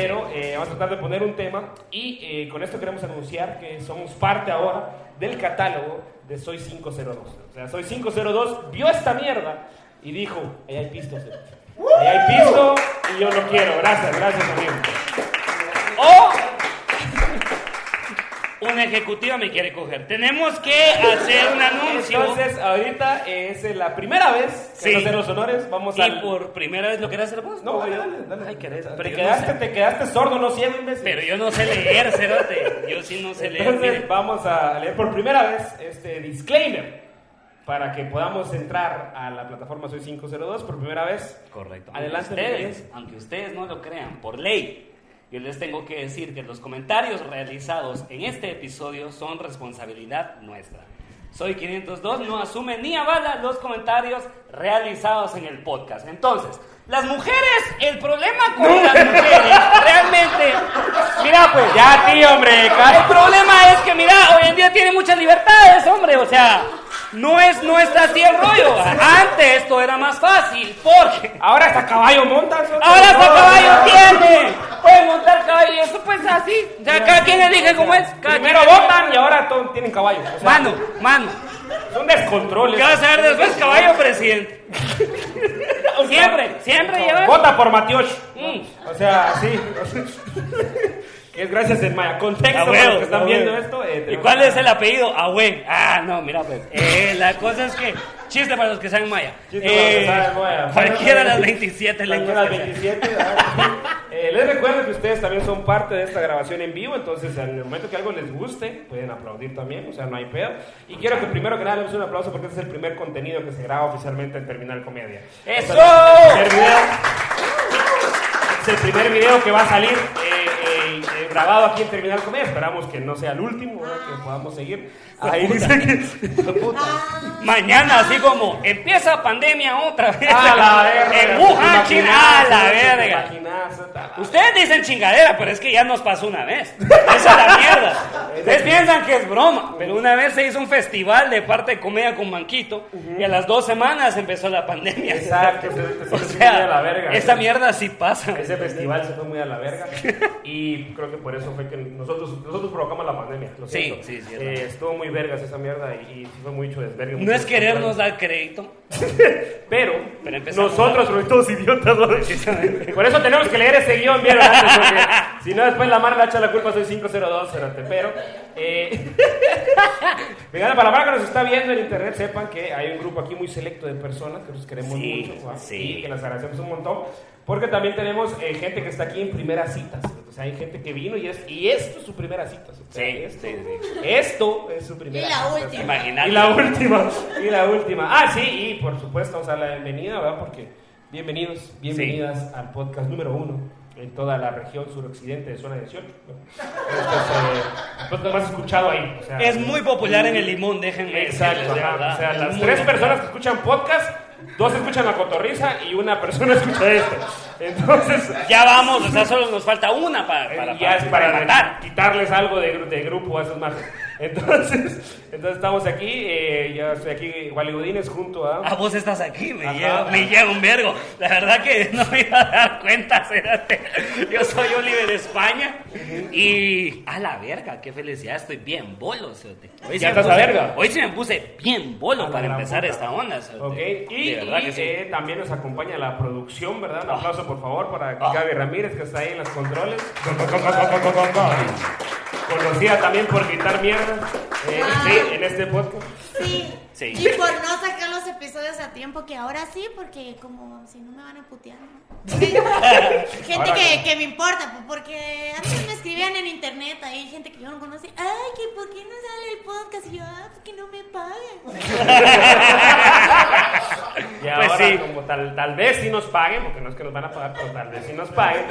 pero eh, vamos a tratar de poner un tema y eh, con esto queremos anunciar que somos parte ahora del catálogo de Soy 502. O sea, Soy 502 vio esta mierda y dijo, ahí hay pisto, cerote. ahí hay pisto y yo lo quiero. Gracias, gracias amigo. Una ejecutiva me quiere coger. Tenemos que hacer un anuncio. Entonces, ahorita es la primera vez que Sí. hacer los honores. Vamos y a... por primera vez lo querés hacer vos. No, dale, dale, dale. Ay, querés. Te Pero yo, quedaste, no sé, te quedaste sordo, no ciego, imbécil. pero yo no sé leer, cerote. Yo sí no sé leer. Entonces mire. vamos a leer por primera vez este disclaimer para que podamos entrar a la plataforma Soy 502 por primera vez. Correcto. Adelante, Aunque ustedes, aunque ustedes no lo crean, por ley, yo les tengo que decir que los comentarios realizados en este episodio son responsabilidad nuestra. Soy 502, no asume ni avala los comentarios realizados en el podcast. Entonces, las mujeres, el problema con las mujeres, realmente, mira pues, Ya, tío, hombre, el problema es que, mira, hoy en día tiene muchas libertades, hombre. O sea, no es, no está así el rollo. Antes esto era más fácil, porque Ahora hasta caballo montas. ahora hasta caballo tiene. Pueden montar caballo eso pues así. O sea, cada quien elige cómo es. Cada Primero quien- votan y ahora todos tienen caballo. O sea, Mano, mano. Son descontroles. ¿Qué vas a ver después? Caballo presidente. Siempre, siempre lleva. Vota por Matiosh. Mm. O sea, sí. es gracias en Maya. Contexto para los que están viendo esto. eh, ¿Y cuál es el apellido? Ahue. Ah, no, mira pues. Eh, la cosa es que. Chiste para los que saben maya. Chiste para los que Eh, saben maya. Cualquiera de las 27 Cualquiera lenguas. de las que sea. 27. ¿verdad? Eh, les recuerdo que ustedes también son parte de esta grabación en vivo, entonces en el momento que algo les guste, pueden aplaudir también, o sea, no hay pedo. Y quiero que primero que nada les demos un aplauso porque este es el primer contenido que se graba oficialmente en Terminal Comedia. ¡Eso! Este es el primer video, es el primer video que va a salir grabado aquí en Terminal Comedia. Esperamos que no sea el último, ¿verdad? que podamos seguir. Ahí dice que... Mañana, así como empieza pandemia otra vez. ¡A la verga! En Wuhan, a la ¿Te verga. Ustedes dicen chingadera, pero es que ya nos pasó una vez. Esa es la mierda. Ustedes piensan que es broma, pero una vez se hizo un festival de parte de comedia con Manquito y a las dos semanas empezó la pandemia. Exacto, O sea, verga. esa mierda sí pasa. Ese festival se fue muy a la verga y creo que por eso fue que nosotros, nosotros provocamos la pandemia. Lo Sí, siento. sí, sí, es Eh, estuvo muy vergas esa mierda y, y fue mucho desvergue. No es querernos dar crédito. Pero, Pero nosotros somos todos idiotas. ¿no? Por eso tenemos que leer ese guion bien antes, porque si no después la Mara le echa la culpa, soy 502, cerote. Pero, eh, para la Mara que nos está viendo en internet, sepan que hay un grupo aquí muy selecto de personas que nos queremos Sí, mucho ¿va? sí. y que les agradecemos un montón. Porque también tenemos eh, gente que está aquí en primeras citas. O sea, hay gente que vino y, es, y esto es su primera cita. o sea, Sí, esto, sí, sí. esto es su primera Y la cita. última. Imagínate. Y la última, y la última. Ah, sí, y por supuesto vamos a la bienvenida, ¿verdad? Porque bienvenidos, bienvenidas al podcast número uno en toda la región suroccidente de zona 18. ¿no? Este es eh, más escuchado ahí. o sea, Es muy popular en el limón, déjenme Exacto, decirles, o sea, Es las tres popular. personas que escuchan podcast, dos escuchan la cotorriza y una persona escucha esto. Entonces, Ya vamos, o sea, solo nos falta una para, para, ya es para, matar. quitarles algo de, de grupo a esos martes. Entonces, entonces estamos aquí, eh, yo estoy aquí, Wally Godínez, junto a... Ah, vos estás aquí, me Ajá. lleva, me un vergo. La verdad que no me iba a dar cuenta, espérate. Yo soy Oliver de España y a la verga, qué felicidad, estoy bien bolo, cerote. Hoy ¿Ya estás a puse- verga? Hoy sí me puse bien bolo A para empezar puta. esta onda, cerote. Ok, y, de verdad y, que sí. eh, también nos acompaña la producción, ¿verdad? Un Ah. aplauso, por favor, para Ah. Gaby Ramírez, que está ahí en los controles. Conocida también por gritar mierda. eh, Ah. sí, en este podcast. Sí. Sí. Y por no sacar los episodios a tiempo, que ahora sí, porque como si no me van a putear, ¿no? Gente que, me importa, pues, porque antes me escribían en internet, ahí gente que yo no conocí, ay, que por qué no sale el podcast, y yo, ah, porque no me pagan. Y Pues ahora, sí. como tal, tal vez sí nos paguen, porque no es que nos van a pagar, pero tal vez sí nos paguen.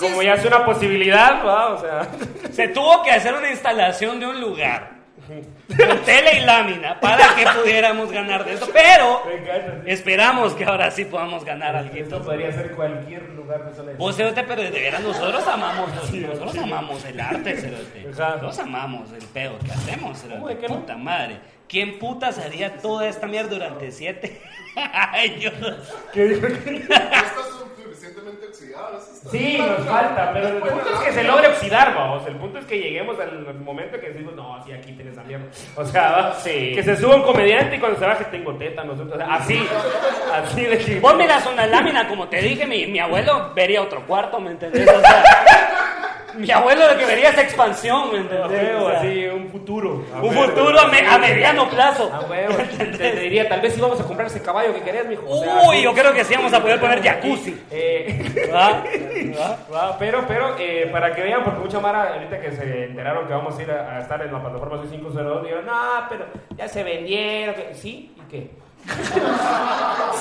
Como ya es una posibilidad. O sea, Se tuvo que hacer una instalación de un lugar con tele y lámina para que pudiéramos ganar de esto, pero esperamos que ahora sí podamos ganar algo. Esto podría ser cualquier lugar de de Vos, Cerote, pero de veras nosotros amamos, nosotros amamos el arte, Cerote. Nosotros amamos el pedo que hacemos, ¿Cómo Cerote. de qué no? Puta madre. ¿Quién putas haría toda esta mierda durante siete años? ¿Qué dijo? Suficientemente oxidado. eso Sí, nos falta, pero el punto es que se logre oxidar, vamos. El punto es que lleguemos al momento que decimos, no, sí, aquí tienes la mierda. O sea, Sí. que se suba un comediante y cuando se baje tengo tétanos. O sea, así, así de que. Vos miras una lámina, como te dije, mi, mi abuelo vería otro cuarto, ¿me entendés? O sea, mi abuelo lo que vería es expansión, ¿me entendés? huevo, O sea, así, un futuro. A un futuro a, me- a mediano plazo. A huevo. Te, te diría, tal vez sí vamos a comprar ese caballo que querés, mijo. O sea, Uy, yo creo que sí vamos a poder poner jacuzzi. Eh, ¿Va? Va, pero, pero, eh, para que vean, porque mucha Mara, ahorita que se enteraron que vamos a ir a, a estar en la plataforma Soy 502, dijeron, no, pero ya se vendieron. que-". ¿Sí? ¿Y qué?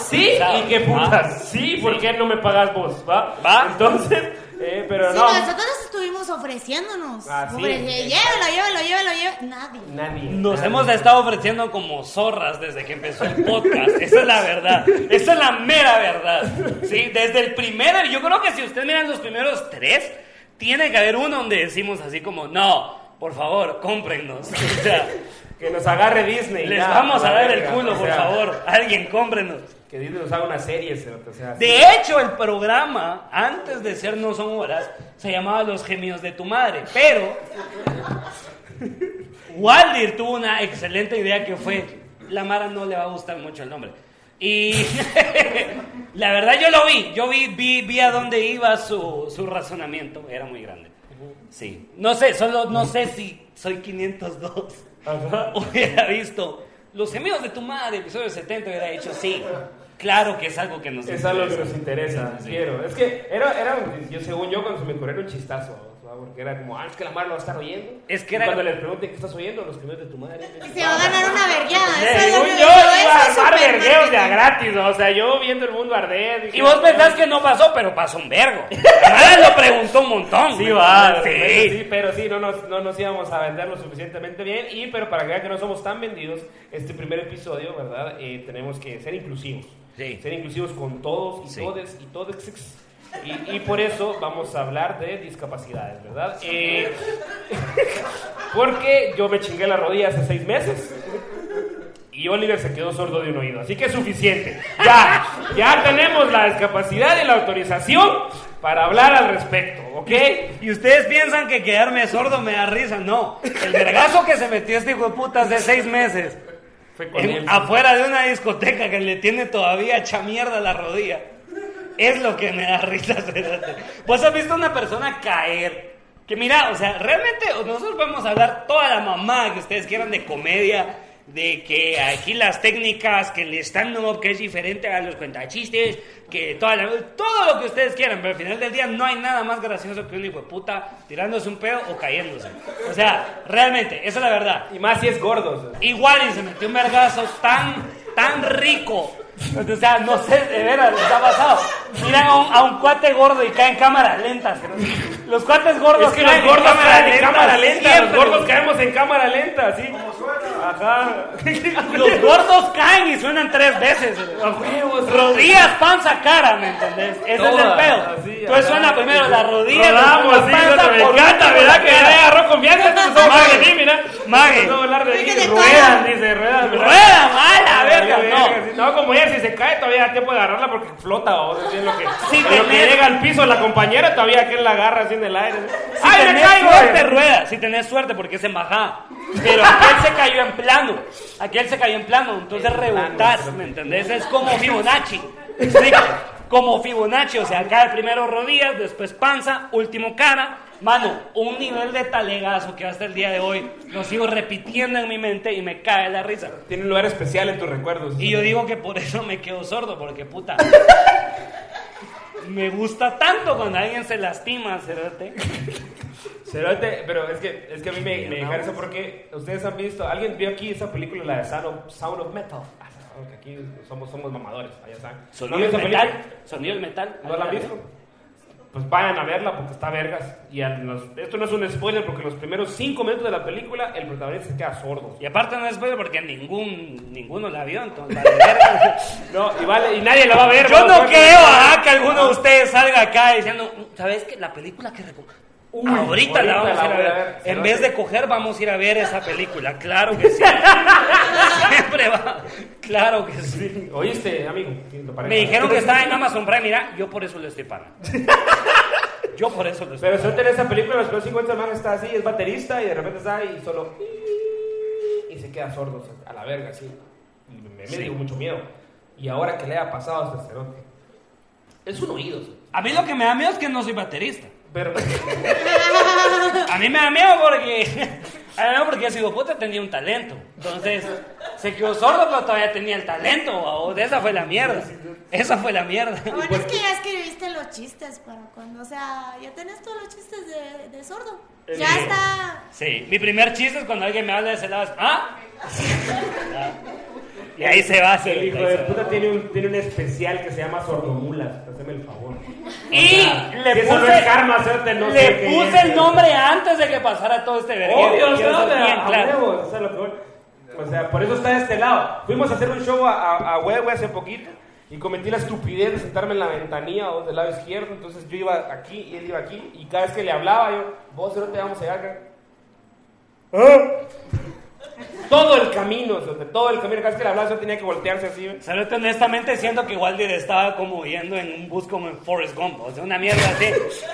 ¿Sí? ¿Y qué putas? ¿Sí? ¿Por qué no me pagas vos? ¿Va? ¿Va? Entonces, eh, pero Sí, no. nosotros estuvimos ofreciéndonos. Ah, sí. Ofreci- llévelo, llévelo, llévelo, llévelo. Nadie. Nadie. Nos nadie. hemos estado ofreciendo como zorras desde que empezó el podcast. Esa es la verdad. Esa es la mera verdad. Sí, desde el primero. Yo creo que si ustedes miran los primeros tres, tiene que haber uno donde decimos así como, no, por favor, cómprennos. O sea, Que nos agarre Disney. les ya, vamos a dar el culo, por sea, favor. Alguien, cómprenos. Que Disney nos haga una serie, o sea. De hecho, el programa, antes de ser No Son Horas, se llamaba Los Gemidos de tu Madre. Pero Waldir tuvo una excelente idea que fue, la Mara no le va a gustar mucho el nombre. Y la verdad yo lo vi, yo vi, vi, vi a dónde iba su, su razonamiento, era muy grande. Sí, no sé, solo no sé si soy 502. Ajá. Hubiera visto Los Gemidos de tu Madre, episodio 70, hubiera dicho sí. Claro que es algo que nos Es algo que interesa. nos interesa, Sí. quiero. Es que era, era un- yo, según yo, cuando se me ocurrió era un chistazo, ¿no? porque era como, ah, es que la madre lo va a estar oyendo. Es que Y era- cuando les pregunten qué estás oyendo, los primeros de tu madre. Y se va a ganar una vergueada. Según yo, iba a armar vergueos de a gratis, ¿no? o sea, yo viendo el mundo arder. dije, Y vos "No, pensás que no pasó, pero pasó un vergo. La Mara lo preguntó un montón. Sí, ¿me va, sí, pero sí, no nos, no nos íbamos a vender lo suficientemente bien. Y, pero para que vean que no somos tan vendidos, este primer episodio, ¿verdad? Eh, tenemos que ser inclusivos. Sí. Ser inclusivos con todos y Sí. todes y todos. Y, y por eso vamos a hablar de discapacidades, ¿verdad? Eh, porque yo me chingué la rodilla hace seis meses. Y Oliver se quedó sordo de un oído, así que es suficiente. Ya, ya tenemos la discapacidad y la autorización para hablar al respecto, ¿ok? Y ustedes piensan que quedarme sordo me da risa. No. El vergazo que se metió este hijo de puta hace seis meses. Fue con en- él. afuera de una discoteca que le tiene todavía hecha mierda la rodilla. Es lo que me da risa. espérate. Vos has visto una persona caer. Que mira, o sea, realmente nosotros podemos hablar toda la mamá que ustedes quieran de comedia, de que aquí las técnicas, que el stand-up que es diferente a los cuentachistes, que toda la- todo lo que ustedes quieran, pero al final del día no hay nada más gracioso que un hijo de puta tirándose un pedo o cayéndose. O sea, realmente, esa es la verdad. Y más si es gordo. Igual y se metió un vergazo tan, tan rico. O sea, no sé, de veras, les ha pasado. Miran a un, a un cuate gordo y caen cámaras lentas. Los cuates gordos Es que caen los gordos en caen en cámara lenta, los siempre. gordos caemos en cámara lenta, ¿sí? Ajá. Los gordos caen y suenan tres veces. A huevos. Rodillas, panza, cara, ¿me entendés? Ese es el pedo. así, Entonces suena primero la rodilla, Rodamos, sí, la panza, me por encanta, último ¿verdad? Que ya agarró confianza, entonces mira. Mague. A hablar de Es se Ruedan, dice, ruedan. ¿verdad? Rueda, mala, verga, no. No, como ella, si se cae, todavía da tiempo de agarrarla porque flota, o sea, en lo que, Sí, en lo que llega al piso la compañera, todavía que él la agarra así en el aire. Si ¡Ay, me caigo! suerte, rueda. Si tenés suerte, porque es en bajada. Pero aquel se cayó en plano. Aquel se cayó en plano. Entonces rebotás, ¿me entendés? Es como Fibonacci. ¿Me explico? Como Fibonacci. O sea, cae primero rodillas, después panza, último cara. Mano, un nivel de talegazo que hasta el día de hoy lo sigo repitiendo en mi mente y me cae la risa. Tiene un lugar especial en tus recuerdos. Y yo digo que por eso me quedo sordo, porque puta. Me gusta tanto cuando alguien se lastima, cerote. Cerote, pero es que, es que a mí me, me deja eso porque ustedes han visto, alguien vio aquí esa película, la de Sound of, Sound of Metal. Ah, aunque aquí somos, somos mamadores, allá saben. ¿No Sonido del esa metal. Sonido del metal. ¿No la han visto? Pues vayan a verla porque está vergas. Y los- esto no es un spoiler porque los primeros cinco minutos de la película el protagonista se queda sordo. Y aparte no es spoiler porque ningún, ninguno la vio, entonces vale. No, y, vale, y nadie la va a ver. Yo no creo ajá, que alguno de ustedes salga acá diciendo, ¿sabes qué? La película que Uy, ahorita, la vamos a ir a ver. ver. En vez de coger, vamos a ir a ver esa película. Claro que sí. Siempre va. Claro que sí. ¿Oíste, amigo? Me dijeron que estaba en Amazon Prime, mira, yo por eso le estoy pagando. Yo por eso le estoy Pero suerte en esa película, los primeros 50 semanas está así, es baterista y de repente está ahí y solo. Y se queda sordo, o sea, a la verga, así. Me, me Sí. dio mucho miedo. Y ahora que le ha pasado a este cerote, es un oído, o sea, A mí lo que me da miedo es que no soy baterista. pero. A mí me da miedo porque. A mí me da miedo porque ese hijo de puta tenía un talento. Entonces, se quedó sordo, pero todavía tenía el talento. babos. Esa fue la mierda. Esa fue la mierda. Lo bueno es que ya escribiste los chistes para cuando, o sea, ya tenés todos los chistes de, de sordo. El Ya está. Sí, mi primer chiste es cuando alguien me habla de ese lado. es, ¿Ah? Y ahí se va. El ahí hijo se de puta tiene un, tiene un especial que se llama Sordomulas. Hazme el favor. Y si le eso no puse, es karma, no le puse es. el nombre antes de que pasara todo este verguero. Obvio, Quiero no, ser pero bien a claro. huevo, o sea, lo o sea, por eso está de este lado. Fuimos a hacer un show a, a, a huevo hace poquito y cometí la estupidez de sentarme en la ventanilla o del lado izquierdo. Entonces yo iba aquí y él iba aquí y cada vez que le hablaba yo, vos no te vamos a llegar acá. ¿Ah? Todo el camino, todo el camino, vez que hablaba yo tenía que voltearse así. ¿ve? Salud, honestamente siento que Waldir estaba como yendo en un bus como en Forrest Gump, o sea, una mierda así.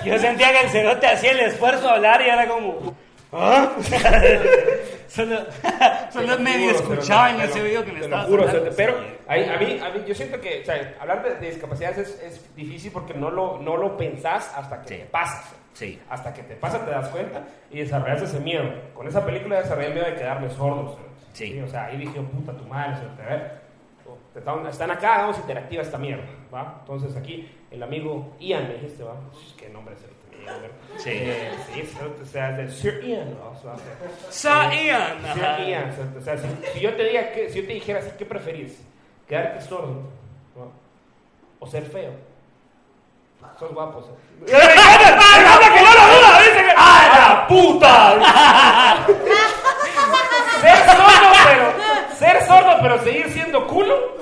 Yo sentía que el cerote hacía el esfuerzo de hablar y era como... ¿Ah? solo solo Te lo medio juro, escuchaba en ese te video que me te estaba juro, hablando. Pero ahí- a, mí, a mí yo siento que o sea, hablar de, de discapacidades es, es difícil porque no lo, no lo pensás hasta que Sí. te pasa. Sí. Hasta que te pasa te das cuenta y desarrollas ese miedo. Con esa película desarrollé el miedo de quedarme sordo. Sí. O sea, ahí dije, puta tu madre, a ver. te Están, están acá, hagamos interactiva esta mierda, ¿va? Entonces aquí el amigo Ian me dijiste, ¿va? Qué nombre es el Sí. Eh, sí, o sea, de Sir Ian, ¿no? O sea, Sa Ian, ajá. Ian, o sea, si, si yo te diga que, si yo te dijera así, ¿qué preferís? ¿Quedarte sordo? ¿no? ¿O ser feo? Sos guapo, ¿sí? ¡Ah, la puta! ser sordo, pero ser sordo, pero seguir siendo culo.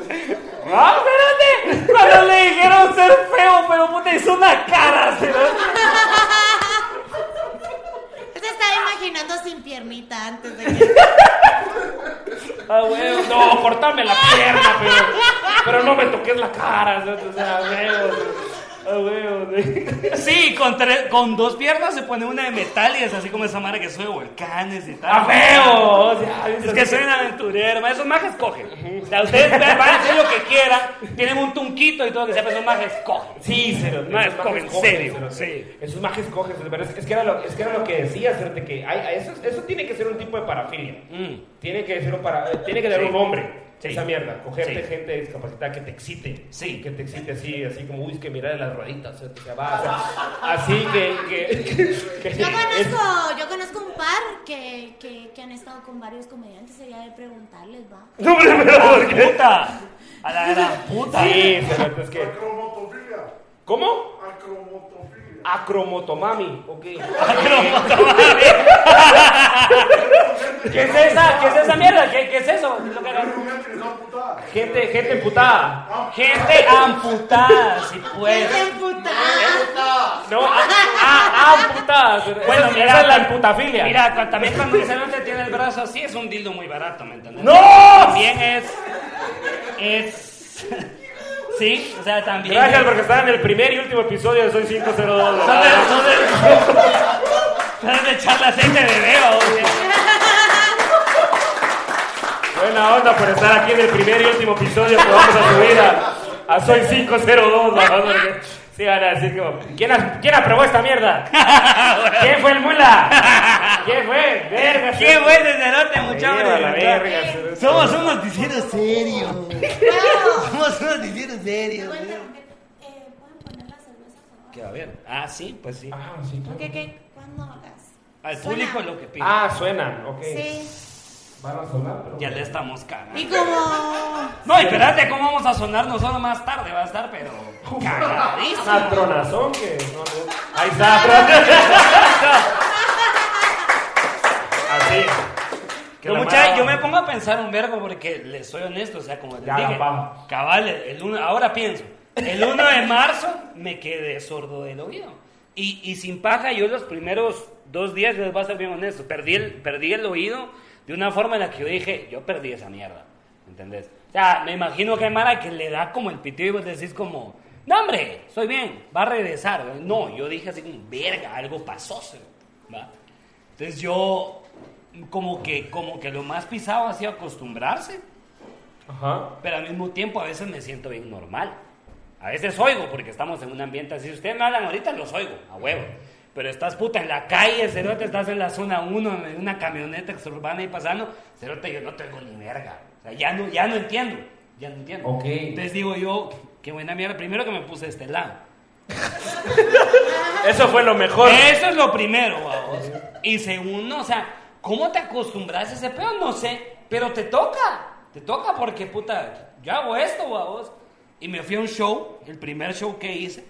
¿Ah? Espérate, cuando le dijeron ser feo, pero puta hizo una cara, cerote. Se estaba imaginando sin piernita antes de que. Ah, no, cortame la pierna, pero, pero no me toques la cara, o sea, huevo. Sí, con, tres- con dos piernas se pone una de metal y es así como esa madre que sube volcanes y tal. ¡A huevo! O sea, Es que soy un aventurero, ma, esos majes cogen. O sea, ustedes van a hacer lo que quieran, tienen un tunquito y todo lo que sea, pero esos majes cogen. Sí, cero. No, esos es cogen, majes serio, sí. Esos majes cogen, pero es, es que era lo, es que era lo que decía, que hay, eso, eso tiene que ser un tipo de parafilia. Mm. Tiene que ser un para, eh, tiene que tener Sí. un nombre. Sí. Esa mierda, cogerte Sí. gente discapacitada que te excite. Sí. Que te excite así, así como, uy, es que mira las rueditas. O sea, va, o sea, así que. que, que- Yo es- conozco, yo conozco un par que, que, que han estado con varios comediantes. Sería de preguntarles, va. No, pero- pero- ¡A la puta! ¡A la gran puta! Sí, es que. Acromotofilia. ¿Cómo? Acromotofilia. Acromotomami, ok. ¿Qué es esa? ¿Qué es esa mierda? ¿Qué, qué es eso? Es lo que hagan. Tengo gente está amputada. Gente, gente emputada. Gente amputada, si puedes. ¡Qué puta! No, a, a- amputada. Bueno, esa, mira, esa es la imputafilia. Mira, también cuando un cerote tiene el brazo así es un dildo muy barato, ¿me entiendes? ¡No! También es. Es. Sí, o sea, también. Gracias porque están en el primer y último episodio de Soy 502. Son de, son de, son de de bebé, Buena onda por estar aquí en el primer y último episodio que vamos a subir a, a Soy 502. ¿verdad? Porque Sí, van a decir como, ¿quién, ha- ¿quién aprobó esta mierda? ¿Quién fue el mula? ¿Quién fue? Verga. ¡Qué buen cerote, Lleva la muchachos! Somos un noticiero serio. Somos un noticiero serio. Eh, ¿pueden poner las cervezas abajo? ¿Qué va a ver? Ah, sí, pues sí. Ah, sí, claro. ¿Qué, qué? ¿Cuándo las? Al Suena. público lo que pide. Ah, suenan, ok. Sí. Van a sonar, pero... Ya le estamos cagando. Y como. No, espérate, ¿cómo vamos a sonar nosotros más tarde? Va a estar, pero. Cagadísimo. Una tronazón que... no, no. Ahí está. Así. La mucha, yo me pongo a pensar un vergo porque les soy honesto, o sea, como les Ya, dije, vamos. cabal, el, el uno- ahora pienso, el 1 de marzo me quedé sordo del oído. Y, y sin paja, yo los primeros dos días, les voy a ser bien honesto, perdí el, perdí el oído de una forma en la que yo dije, yo perdí esa mierda. ¿entendés? O sea, me imagino que hay Mara que le da como el pitido y vos decís como, no hombre, estoy bien, va a regresar. No, yo dije así como, verga, algo pasó, cerote", ¿va? Entonces yo como que, como que lo más pisado ha sido acostumbrarse, Ajá. pero al mismo tiempo a veces me siento bien normal. A veces oigo, porque estamos en un ambiente así. Ustedes me hablan ahorita, los oigo, a huevo. Pero estás puta en la calle, cerote, estás en la zona 1, en una camioneta exurbana y pasando, cerote, yo no tengo ni verga. O sea, ya no, ya no entiendo, ya no entiendo. Ok. Entonces digo yo, qué buena mierda. Primero que me puse de este lado. Eso fue lo mejor. Eso es lo primero, vamos. Y segundo, o sea, ¿cómo te acostumbras a ese pedo? No sé, pero te toca. Te toca porque, puta, yo hago esto, vamos. Y me fui a un show, el primer show que hice,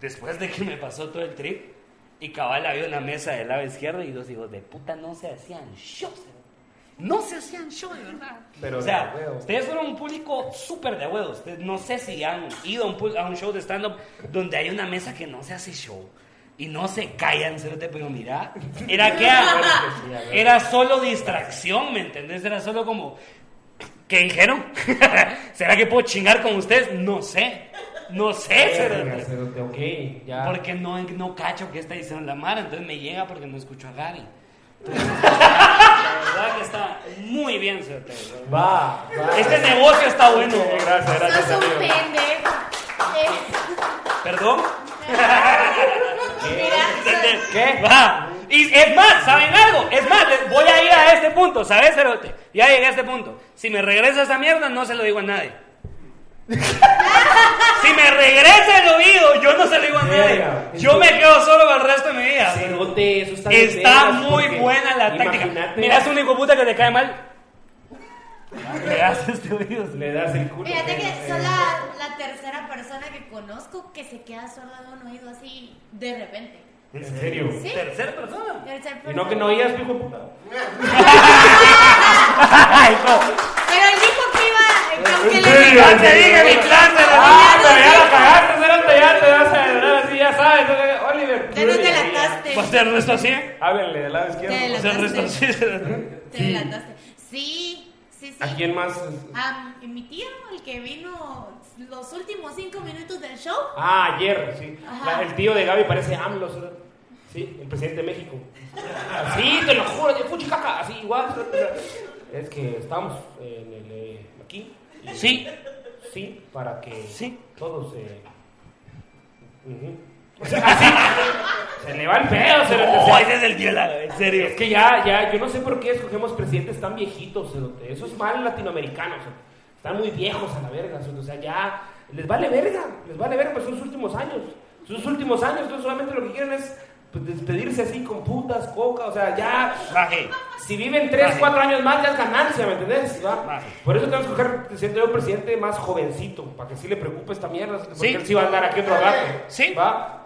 después de que me pasó todo el trip. Y cabal había una mesa del lado izquierdo y dos hijos de puta no se hacían shows. ¿eh? No se hacían show, de verdad. Pero o sea, ustedes fueron un público súper de huevos. Ustedes no sé si han ido a un, pu- a un show de stand-up donde hay una mesa que no se hace show. Y no se callan, cerote, pero mira, era que era solo distracción, ¿me entendés? Era solo como, ¿qué dijeron? ¿Será que puedo chingar con ustedes? No sé, no sé, cerote. cerote, ok, ya. Porque no, no cacho qué está diciendo la Mara, entonces me llega porque no escucho a Gary. Entonces, la verdad que está muy bien, cerote. Va, va. Este negocio está bueno. Gracias, gracias. Sos un pendejo. ¿Perdón? mira, sos- ¿Qué? Va. Y es más, ¿saben algo? Es más, les voy a ir a este punto, ¿sabes, Cerote? Ya llegué a este punto. Si me regresa esa mierda, no se lo digo a nadie. Si me regresa el oído, yo no se lo digo a nadie. Yo me quedo solo para el resto de mi vida. Cerote, eso está Está muy porque buena la táctica. imagínate, Mira, es un hijo puta que te cae mal. Le das este oído. Le das el culo. Fíjate que eh, la, la tercera persona que conozco que se queda sorda de un oído así de repente. ¿En serio? Sí. Tercera persona. Tercer Y no que persona. no oías, hijo de puta. Ay, no. Pero él dijo que iba. Que aunque ¿En le? Ya te dije mi plan de la Ah, pero ya la cagaste, Cerote, ya te vas a así ya sabes. Oliver. Ya no te delataste. ¿Vas a hacer esto así? Háblenle del lado izquierdo. Te ¿Vas a hacer esto así? Te delataste. Sí, sí, sí. ¿A quién más? A mi tío, el que vino los últimos cinco minutos del show. Ah, ayer, sí. La- el tío de Gaby parece AMLO, Cerote. Sí, el presidente de México. Así, te lo juro, de fuchicaca, así igual. Es que estamos en el, eh, aquí. Sí. Sí, para que Sí. todos ujú. O sea, así, se le va el pedo, se le Oh, ese es el en serio. Es que ya, ya, yo no sé por qué escogemos presidentes tan viejitos, cerote. Eso es mal latinoamericano. Están muy viejos a la verga. O sea, ya les vale verga, les vale verga, pues son sus últimos años. Sus últimos años, entonces solamente lo que quieren es despedirse así con putas, coca, o sea, ya. Baje. Si viven 3, Baje. 4 años más, ya es ganancia, ¿me entendés? Por eso tenemos que escoger, siento yo, un presidente más jovencito, para que sí le preocupe esta mierda, porque Sí. él sí va a andar aquí otro rato. Sí. ¿Va?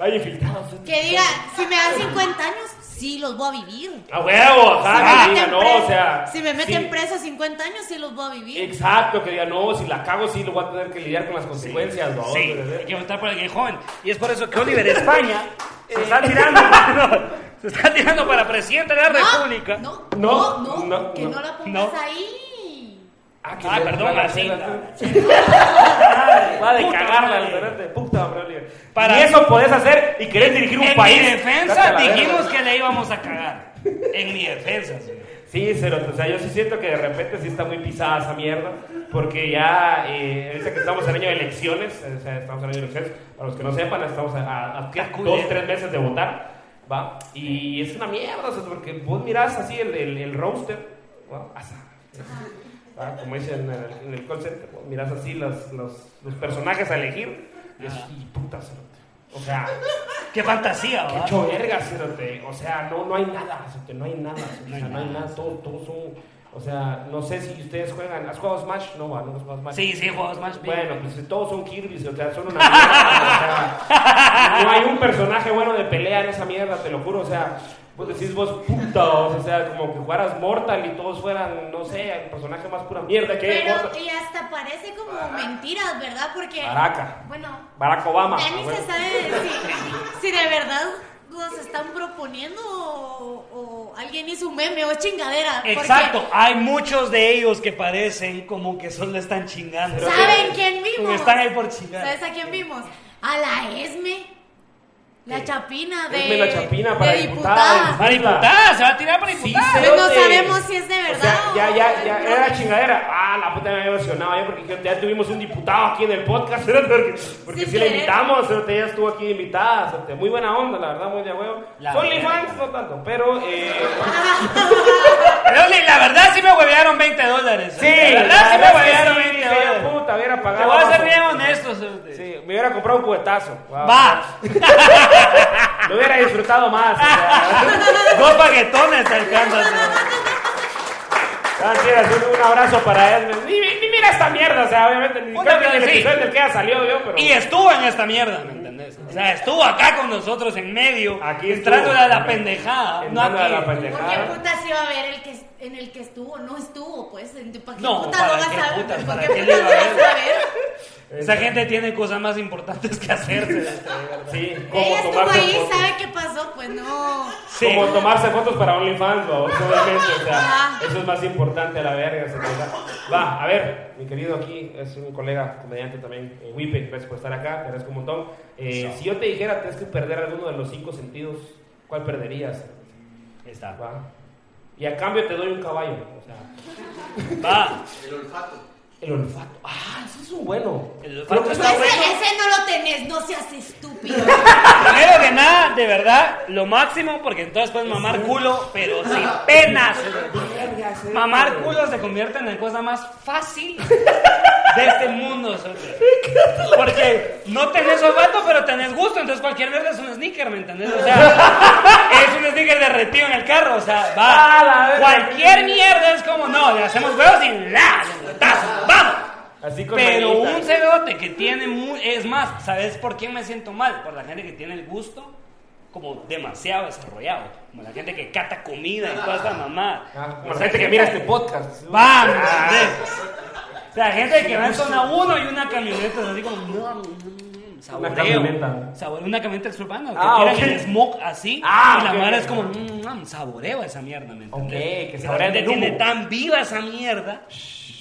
Hay infiltrados. Que diga, si me dan 50 años, sí los voy a vivir. A huevo, ajá, si, que me diga, meten no, o sea. si me meten sí, preso 50 años, sí los voy a vivir. Exacto, que diga, no, si la cago, sí lo voy a tener que lidiar con las consecuencias, ¿no? Sí, hay que votar por alguien joven. Y es por eso que Oliver España se está tirando, se está tirando para presidente de la República. No, No, no, no, no, que no. no, la pongas No. ahí. Ah, que Ah, perdón, la- Marcela. Va de cagarla, cerote, puta. Para- y eso podés hacer y querés dirigir un en país. mi Date defensa dijimos que le íbamos a cagar. En mi defensa, sí. Sí, cerote, o sea, yo sí siento que de repente sí está muy pisada esa mierda, porque ya, eh, ahorita que estamos en año de elecciones, o sea, estamos en año de elecciones, para los que no sepan, estamos a, a- a dos, tres meses de votar, ¿va? Y es una mierda, o sea, porque vos mirás así el, el, el roster, ¿va? Asa, ¿va? como dicen en el, en el call center, vos mirás así los, los, los personajes a elegir, y es, y puta. O sea, Qué fantasía, Qué ¿verdad? hecho verga. O sea, no, no hay nada, cerote, no hay nada. cerote, No hay o sea, no hay nada. todos, todos son. O sea, no sé si ustedes juegan. ¿Has jugado Smash? No, no has jugado Smash. Sí, sí, juegos más bien. Bueno, pues todos son Kirby, o sea, son una mierda. o sea, no hay un personaje bueno de pelea en esa mierda, te lo juro. O sea, vos decís vos puta, o sea, como que jugaras Mortal y todos fueran, no sé, el personaje más pura mierda que. Pero, Mortal. y hasta parece como mentiras, ¿verdad? Porque. Baraca. Bueno. Barack Obama. Ya ni bueno. se sabe si, si de verdad nos están proponiendo o, o alguien hizo un meme o chingadera. Porque Exacto, hay muchos de ellos que parecen como que solo están chingando. ¿Saben quién Como vimos? están ahí por chingar. ¿Sabes a quién vimos? A la Esme. La Chapina de. Esme la Chapina para de diputada. Para diputada, se va a tirar para Sí, diputada. Pues no sabemos si es de O verdad. sea, ya, ya, ya, era chingadera. Ah, la puta me había emocionado yo porque ya tuvimos un diputado aquí en el podcast, porque, sí la invitamos, ella estuvo aquí invitada, muy buena onda, la verdad, muy de huevo. La Son verdad. fans, no tanto, pero eh, Pero la verdad sí me huevearon 20 dólares. sí, la verdad sí me es que huevearon sí, 20 dije, puta, hubiera Te pagado. voy a ser bien honesto. cerote. Sí, me hubiera comprado un cubetazo. Wow. Va, Lo hubiera disfrutado más. o sea. dos baguetones te alcanzan. hacer un abrazo para él. Esta mierda, o sea, obviamente, ni creo que en el sí. episodio del que ya salió yo, pero. Y estuvo en esta mierda, ¿me entendés? O sea, estuvo acá con nosotros en medio, Aquí entrándole estuvo. a la pendejada. No Entrando a aquí. la ¿Por pendejada. qué puta se iba a ver el que, en el que estuvo? No estuvo, pues. ¿Para qué No, puta ¿para lo vas qué a ver? putas? ¿Por ¿Para qué qué puta lo vas a ver? Esa gente tiene cosas más importantes que hacerse. Sí, como Ella estuvo tomarse ahí, fotos. ¿sabe qué pasó? Pues no. Sí. Como tomarse fotos para OnlyFans, ¿no? obviamente, o sea, eso es más importante a la verga. se. Va, a ver, mi querido aquí es un colega comediante también, eh, Wipe, gracias por estar acá, te agradezco un montón. Eh, si yo te dijera tienes que perder alguno de los cinco sentidos, ¿cuál perderías? Está. Va. Y a cambio te doy un caballo, o sea, Va. El olfato. El olfato. Ah, ese es un bueno. El olfato que está Ese, bueno. ese no lo tenés, no seas estúpido. Primero que nada, de verdad, lo máximo, porque entonces puedes mamar culo, pero sin penas. Mamar culo se convierte en la cosa más fácil de este mundo. Porque no tenés olfato, pero tenés gusto, entonces cualquier mierda es un sneaker, ¿me entendés? O sea, es un sneaker derretido en el carro, o sea, va. Cualquier mierda es como, no, le hacemos huevos y la. Así con Pero manita. un cerote que tiene mu- es más, ¿sabes por qué me siento mal? Por la gente que tiene el gusto como demasiado desarrollado, como la gente que cata comida y toda esa mamá. Ah, como la gente que mira este podcast. Vamos, O sea, gente que va en zona 1 y una camioneta, es así como, no, no, saboreo. camioneta. Saboreo, una camioneta suburbana, que Ah, tiran ok. el smoke así, Ah, y la ok. madre es como, mm, mm, saboreo esa mierda, ¿me entiendes? Ok, que Y la gente tiene tan viva esa mierda,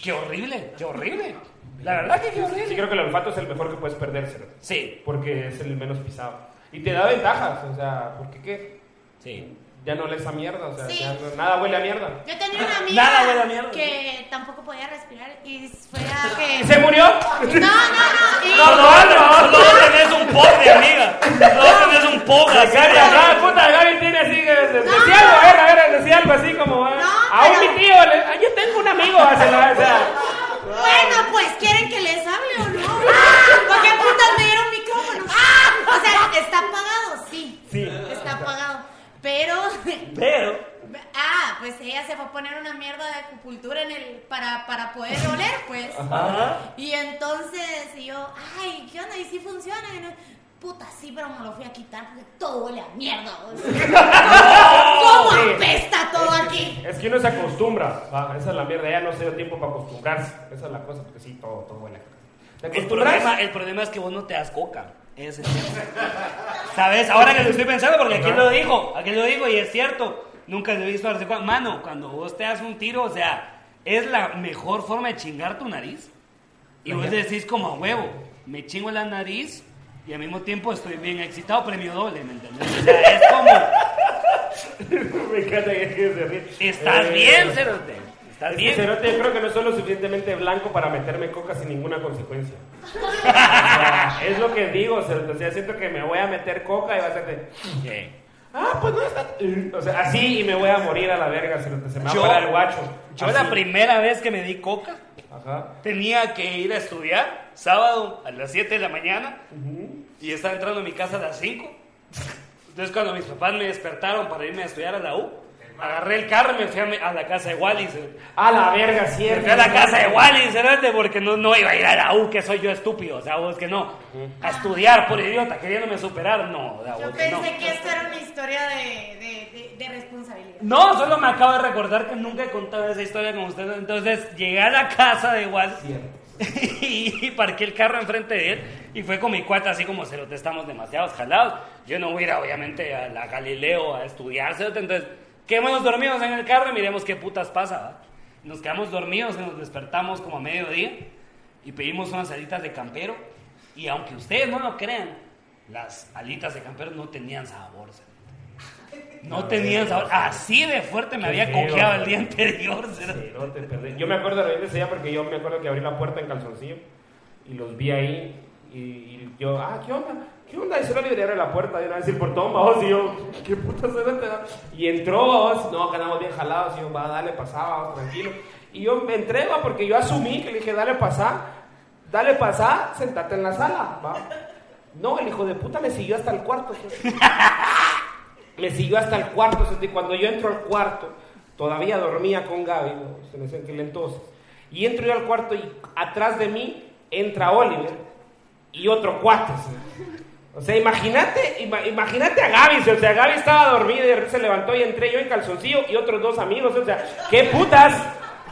qué horrible, qué horrible. La verdad que qué horrible. Sí, creo que el olfato es el mejor que puedes perdérselo. Sí, Porque es el menos pisado. Y te da ventajas, o sea, porque qué? sí. Ya no lees a mierda, o sea, Sí. ya no- nada huele a mierda. Yo tenía una amiga Nada huele a mierda. que tampoco podía respirar y fue a que. ¿Se murió? No, no, no. y- Solo, solo tenés un pop de amiga. Solo tenés un pop así. Gaby, de- ajá, puta, Gaby tiene así que de- No. decía algo, a ver, a ver, decía algo así como, ah, No, a un pero- mi tío, le- ah, yo tengo un amigo, hace la, o sea, Bueno, pues, ¿quieren que les hable o no? ¿Por qué putas me dieron micrófono? ¡Ah! O sea, ¿está apagado? Sí. Sí. Está apagado. Pero. Pero, Ah, pues ella se fue a poner una mierda de acupuntura en el. para, para poder oler, pues. ajá. Y entonces y yo, ay, ¿qué onda? ¿Y si funciona? Y no- Puta, sí, pero me lo fui a quitar porque todo huele a mierda. o sea. ¿Cómo Sí. apesta todo aquí? es que uno se acostumbra, va, esa es la mierda, ya no se dio tiempo para acostumbrarse, esa es la cosa, porque sí, todo, todo huele a caca. ¿Te El problema, el problema es que vos no te das coca. Ese es el tema. ¿Sabes? Ahora que lo estoy pensando, porque aquí lo dijo, aquí lo dijo y es cierto. Nunca lo he visto. Mano, cuando vos te das un tiro, o sea, es la mejor forma de chingar tu nariz. Y vos decís como a huevo, me chingo la nariz y al mismo tiempo estoy bien excitado, premio doble, ¿me entiendes? O sea, es como, Me encanta que se ríe. estás Eh, bien, cerote. Estás bien. Cerote, yo creo que no soy lo suficientemente blanco para meterme coca sin ninguna consecuencia. O sea, es lo que digo, Cerote. O sea, siento que me voy a meter coca y va a ser de. Ah, pues no está. O sea, así y me voy a morir a la verga, Cerote. Se me va Yo- a parar el guacho. Yo Así. la primera vez que me di coca, Ajá. tenía que ir a estudiar sábado a las 7 de la mañana y estaba entrando a mi casa a las 5. Entonces cuando mis papás me despertaron para irme a estudiar a la U, agarré el carro y me fui a, la casa de Wally. se- A la verga, Me cierto. fui a la casa de Wally, cerote, porque no, no iba a ir a la U, que soy yo estúpido, o sea, vos que no. A estudiar por idiota, queriéndome superar, no, o sea, Yo vos que no. pensé que esto era una historia de, de, de, de responsabilidad. No, solo me acabo de recordar que nunca he contado esa historia con ustedes. Entonces llegué a la casa de Wally. Cierto. y parqué el carro enfrente de él y fue con mi cuata así como cerote, estamos demasiados jalados. Yo no voy a ir obviamente a la Galileo a estudiar, cerote, entonces quedémonos dormidos en el carro y miremos qué putas pasa. Nos quedamos dormidos y nos despertamos como a mediodía y pedimos unas alitas de campero y aunque ustedes no lo crean, las alitas de campero no tenían sabor. cerote. No tenían sabor. Así de fuerte me había feo, coqueado el día anterior. Sí, no te perdí. Yo me acuerdo de ese día porque yo me acuerdo que abrí la puerta en calzoncillo y los vi ahí y, y yo, ah, ¿qué onda? ¿Qué onda? Y solo le abre la puerta y una vez el portón, vamos, y yo, ¿qué puta suerte da? Y entró, vamos, no, que andamos bien jalados, y yo, va, dale, pasá, vamos, tranquilo. Y yo me entré, va, porque yo asumí que le dije, dale, pasá, dale, pasá, sentate en la sala, va. No, el hijo de puta me siguió hasta el cuarto. Me siguió hasta el cuarto. Cuando yo entro al cuarto, todavía dormía con Gaby, ¿no? en ese aquel entonces. Y entro yo al cuarto y atrás de mí entra Oliver y otro cuate. ¿sí? O sea, imagínate, ima- imagínate a Gaby, ¿sí? o sea, Gaby estaba dormida y de repente se levantó y entré yo en calzoncillo y otros dos amigos, o sea, ¿qué putas?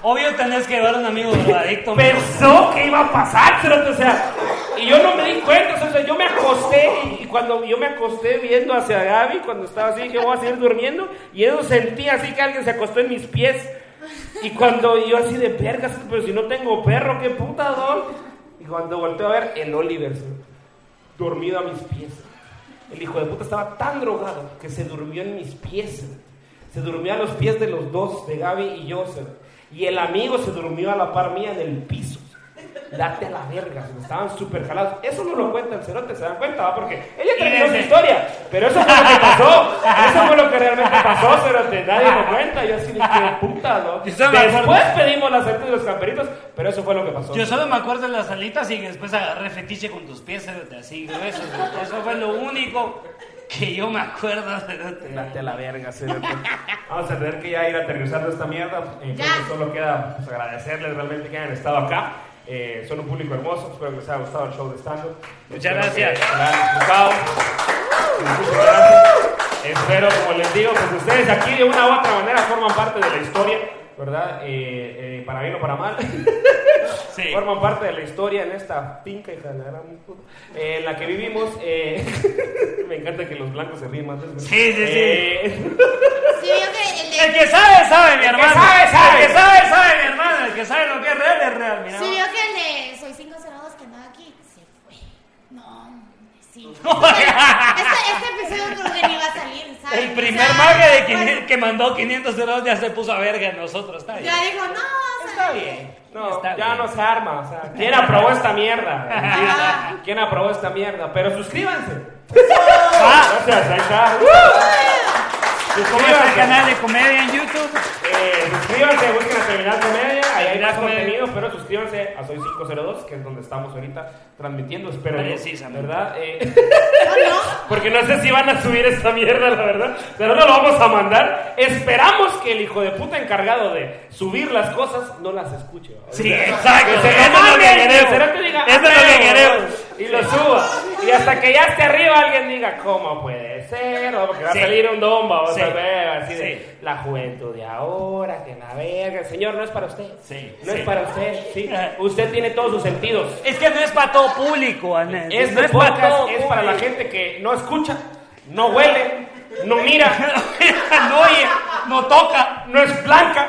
Obvio tenés que llevar a un amigo drogadicto. pensó que iba a pasar, cerote, o sea, y yo no me di cuenta, yo me acosté y cuando yo me acosté viendo hacia Gaby, cuando estaba así, dije, voy a seguir durmiendo, y eso sentí así que alguien se acostó en mis pies, y cuando yo así de vergas, pero si no tengo perro, qué puta, don, y cuando volteo a ver, el Oliver, dormido a mis pies, el hijo de puta estaba tan drogado que se durmió en mis pies, se durmió a los pies de los dos, de Gaby y yo, y el amigo se durmió a la par mía en el piso. Date a la verga, se estaban súper jalados. Eso no lo cuenta el cerote, se dan cuenta, ¿va? Porque ella terminó su historia, pero eso fue lo que pasó. Eso fue lo que realmente pasó, cerote. Nadie lo cuenta. Yo así de que puta, ¿no? Después pedimos la suerte de los camperitos, pero eso fue lo que pasó. Yo solo me acuerdo de las alitas y después agarré fetiche con tus pies, cerote, así gruesos. Eso fue lo único que yo me acuerdo. cerote. Date a la verga, cerote. Vamos a tener que ya ir aterrizando esta mierda. Eh, Ya. que solo queda pues, agradecerles realmente que hayan estado acá. Eh, son un público hermoso. Espero que les haya gustado el show de stand Muchas gracias. Muchas gracias. Espero, como les digo, pues ustedes aquí de una u otra manera forman parte de la historia, ¿verdad? Eh, eh, para bien o para mal. Sí. Forman parte de la historia en esta finca, hija de la gran puta, eh, en la que vivimos. eh, me encanta que los blancos se ríen más eso. Sí, sí, sí. Eh, Sí, que el de, El que sabe, sabe, mi El que hermano. sabe, sabe. El que sabe, sabe, mi hermano. El que sabe lo que es real, es real. Mira. sí, vio que el de Soy 502 que andaba aquí se fue. No, sí. Este, este episodio creo que ni va a salir, ¿sabes? El primer mague de bueno, 500 que mandó 500 euros ya se puso a verga en nosotros. Está bien. Ya dijo, no, Está bien. No, Está ya bien. no se arma. O sea, ¿quién aprobó esta mierda? ¿Quién aprobó esta mierda? Pero suscríbanse. Gracias, ahí está. ¿Cómo está el Suscríbanse. canal de comedia en YouTube? Eh, suscríbanse, busquen a Terminal Comedia, ahí hay más contenido, pero suscríbanse a Soy 502, que es donde estamos ahorita transmitiendo, espero yo. ¿verdad? Eh, porque no sé si van a subir esta mierda, la verdad, pero no lo vamos a mandar. Esperamos que el hijo de puta encargado de subir las cosas no las escuche. Sí, exacto. Que que queremos. diga, Eso es lo "Ah, que huevo", queremos. Y lo suba. Y hasta que ya esté arriba alguien diga, ¿cómo puede ser? ¿no? Porque va Sí. a salir un don, vamos Sí. a ver, así de Sí. la juventud de ahora, que la verga. Señor, no es para usted. Sí, No es para usted. Usted tiene todos sus sentidos. Es que no es para todo público, Anel. Este no es para todo es para la gente que no escucha, no huele, no mira, no oye, no toca. no es blanca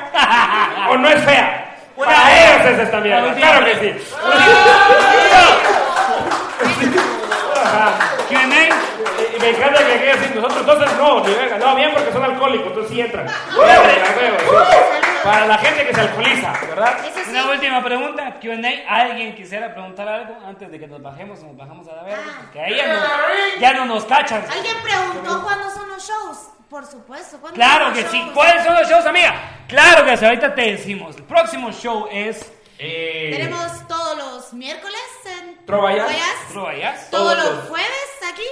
o no es fea. Una- Para ellos es esta mierda. Claro que sí. Q&A. Y- me encanta que aquí así, nosotros entonces no, no, bien porque son alcohólicos, entonces sí entran. Para la gente que se alcoholiza, ¿verdad? Sí. Una última pregunta, Q&A. ¿Alguien quisiera preguntar algo antes de que nos bajemos? Nos bajamos a la verga. Porque ahí ya no, ya no nos cachan. Alguien preguntó cuándo son los shows. Por supuesto. ¿cuándo Claro que los sí. shows? ¿Cuáles son los shows, amiga? Claro que sí. Ahorita te decimos. El próximo show es... Eh, Tenemos todos los miércoles en Trovallas. ¿Trovallas? Todos Todos los jueves aquí.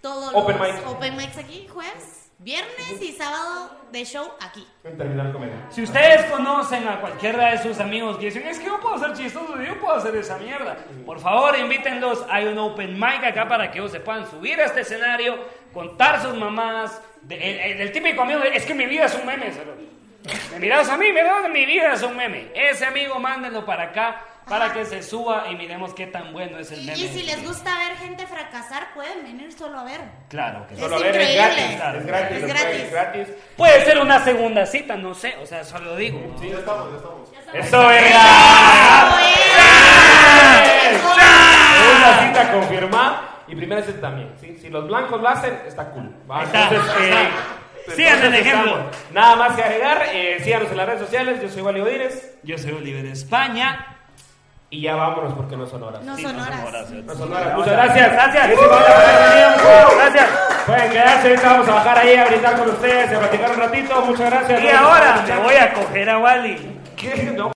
Todos Open los mic. open mics aquí, jueves, viernes y sábado de show aquí. En terminar comedia. Si ustedes conocen a cualquiera de sus amigos que dicen, es que yo puedo ser chistoso, yo puedo hacer esa mierda, por favor invítenlos. Hay un open mic acá para que ellos se puedan subir a este escenario, contar sus mamás. de- el, el- el típico amigo, de, es que mi vida es un meme. cerote. Me miras a mí, me mi vida es un meme. Ese amigo, mándenlo para acá para que se suba y miremos qué tan bueno es el Y, meme. y si les gusta ver gente fracasar, pueden venir solo a ver. Claro que sí. Solo Es a ver, es gratis. Es gratis. Es gratis. pueden- gratis. Puede ser una segunda cita, no sé, o sea, solo digo. ¿no? Ya estamos, ya estamos. Eso es. Segunda cita confirmada y primera cita también. ¿sí? Si los blancos lo hacen, está cool. ¿va? Entonces, eh, Sigan el ejemplo. estamos. Nada más que agregar. eh, síganos en las redes sociales. Yo soy Wally Odines. Yo soy Oliver España. Y ya vámonos porque no son horas. No Sí, son no son horas. horas. No son horas. Muchas gracias. Gracias. Gracias. Pueden quedarse. Ahorita vamos a bajar ahí a brindar con ustedes, a platicar un ratito. Muchas gracias. Y ahora me voy a coger a Wally. ¿Qué? No.